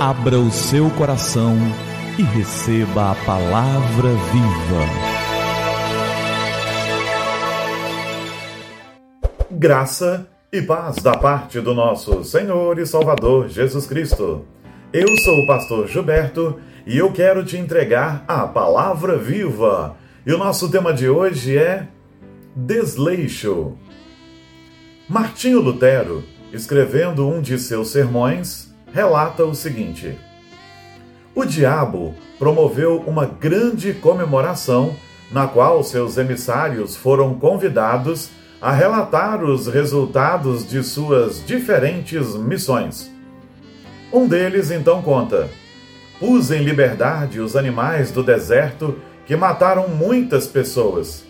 Abra o seu coração e receba a palavra viva. Graça e paz da parte do nosso Senhor e Salvador Jesus Cristo. Eu sou o pastor Gilberto e eu quero te entregar a palavra viva. E o nosso tema de hoje é desleixo. Martinho Lutero, escrevendo um de seus sermões, relata o seguinte: O diabo promoveu uma grande comemoração na qual seus emissários foram convidados a relatar os resultados de suas diferentes missões. Um deles então conta: Pus em liberdade os animais do deserto que mataram muitas pessoas.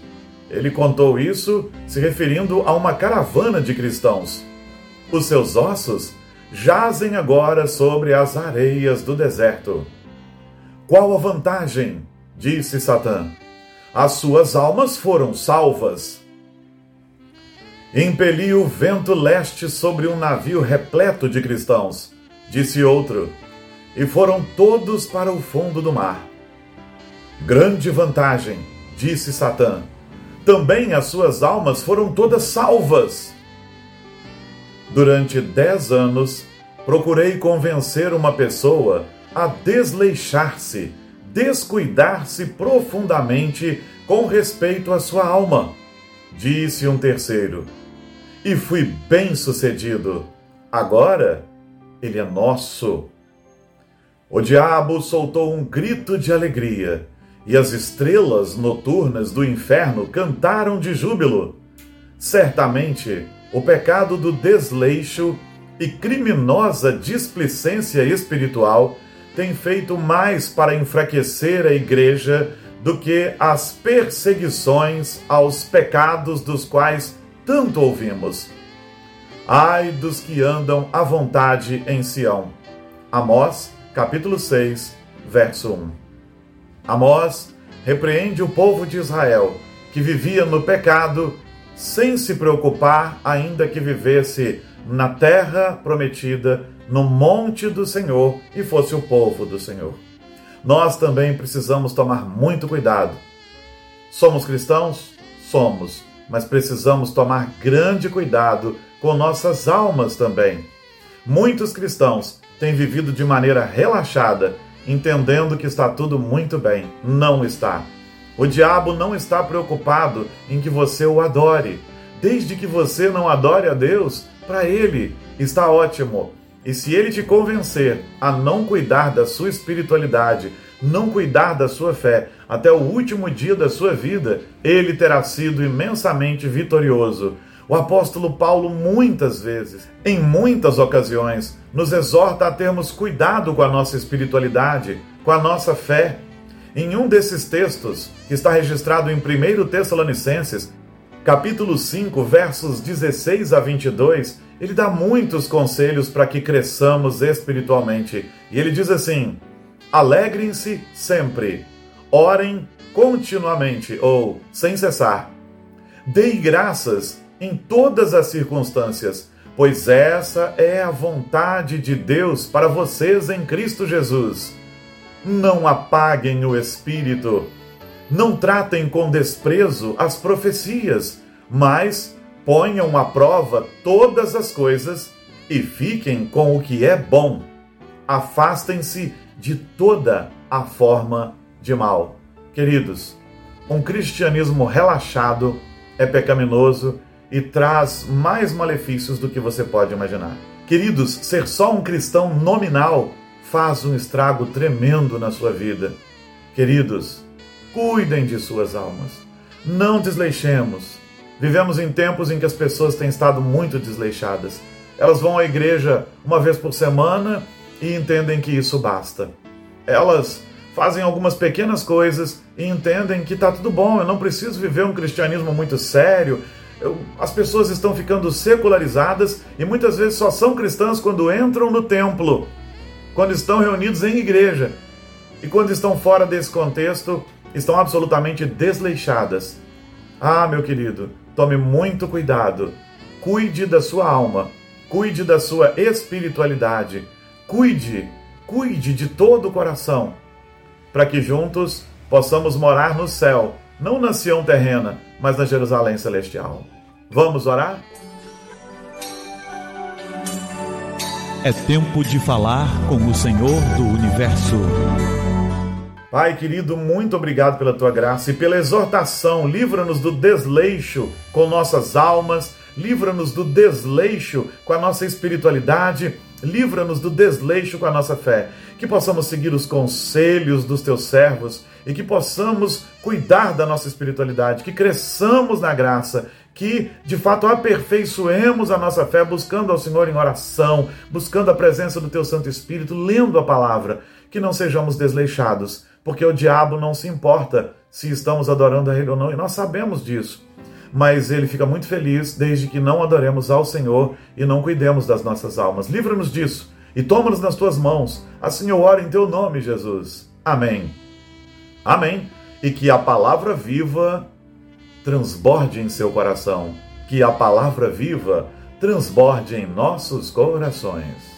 Ele contou isso se referindo a uma caravana de cristãos. Os seus ossos jazem agora sobre as areias do deserto. Qual a vantagem? disse Satã. As suas almas foram salvas. Impeli o vento leste sobre um navio repleto de cristãos disse outro, e foram todos para o fundo do mar. Grande vantagem, disse Satã. Também as suas almas foram todas salvas. Durante dez anos, procurei convencer uma pessoa a desleixar-se, descuidar-se profundamente com respeito à sua alma, disse um terceiro. E fui bem sucedido. Agora ele é nosso. O diabo soltou um grito de alegria, e as estrelas noturnas do inferno cantaram de júbilo. Certamente, o pecado do desleixo e criminosa displicência espiritual tem feito mais para enfraquecer a igreja do que as perseguições aos pecados dos quais tanto ouvimos. Ai dos que andam à vontade em Sião. Amós, capítulo 6, verso 1. Amós repreende o povo de Israel, que vivia no pecado, sem se preocupar, ainda que vivesse na terra prometida, no monte do Senhor e fosse o povo do Senhor. Nós também precisamos tomar muito cuidado. Somos cristãos? Somos, mas precisamos tomar grande cuidado com nossas almas também. Muitos cristãos têm vivido de maneira relaxada, entendendo que está tudo muito bem. Não está. O diabo não está preocupado em que você o adore. Desde que você não adore a Deus, para ele está ótimo. E se ele te convencer a não cuidar da sua espiritualidade, não cuidar da sua fé até o último dia da sua vida, ele terá sido imensamente vitorioso o apóstolo Paulo, muitas vezes, em muitas ocasiões, nos exorta a termos cuidado com a nossa espiritualidade, com a nossa fé. Em um desses textos, que está registrado em 1 Tessalonicenses, capítulo 5, versos 16 a 22, ele dá muitos conselhos para que cresçamos espiritualmente. E ele diz assim: Alegrem-se sempre, orem continuamente ou sem cessar. Dei graças em todas as circunstâncias, pois essa é a vontade de Deus para vocês em Cristo Jesus. Não apaguem o espírito, não tratem com desprezo as profecias, mas ponham à prova todas as coisas e fiquem com o que é bom. Afastem-se de toda a forma de mal. Queridos, um cristianismo relaxado é pecaminoso e traz mais malefícios do que você pode imaginar. Queridos, ser só um cristão nominal faz um estrago tremendo na sua vida. Queridos, cuidem de suas almas. Não desleixemos. Vivemos em tempos em que as pessoas têm estado muito desleixadas. Elas vão à igreja uma vez por semana e entendem que isso basta. Elas fazem algumas pequenas coisas e entendem que está tudo bom, eu não preciso viver um cristianismo muito sério, as pessoas estão ficando secularizadas e muitas vezes só são cristãs quando entram no templo, quando estão reunidos em igreja. E quando estão fora desse contexto, estão absolutamente desleixadas. Ah, meu querido, tome muito cuidado. Cuide da sua alma, cuide da sua espiritualidade, cuide cuide de todo o coração, para que juntos possamos morar no céu, não na Sião terrena, mas na Jerusalém celestial. Vamos orar? É tempo de falar com o Senhor do universo. Pai querido, muito obrigado pela tua graça e pela exortação. Livra-nos do desleixo com nossas almas, livra-nos do desleixo com a nossa espiritualidade, livra-nos do desleixo com a nossa fé. Que possamos seguir os conselhos dos teus servos e que possamos cuidar da nossa espiritualidade, que cresçamos na graça, que de fato aperfeiçoemos a nossa fé buscando ao Senhor em oração, buscando a presença do teu Santo Espírito, lendo a palavra, que não sejamos desleixados porque o diabo não se importa se estamos adorando a ele ou não, e nós sabemos disso. Mas ele fica muito feliz desde que não adoremos ao Senhor e não cuidemos das nossas almas. Livra-nos disso e toma-nos nas tuas mãos. Assim eu oro em teu nome, Jesus. Amém. Amém. E que a palavra viva transborde em seu coração. Que a palavra viva transborde em nossos corações.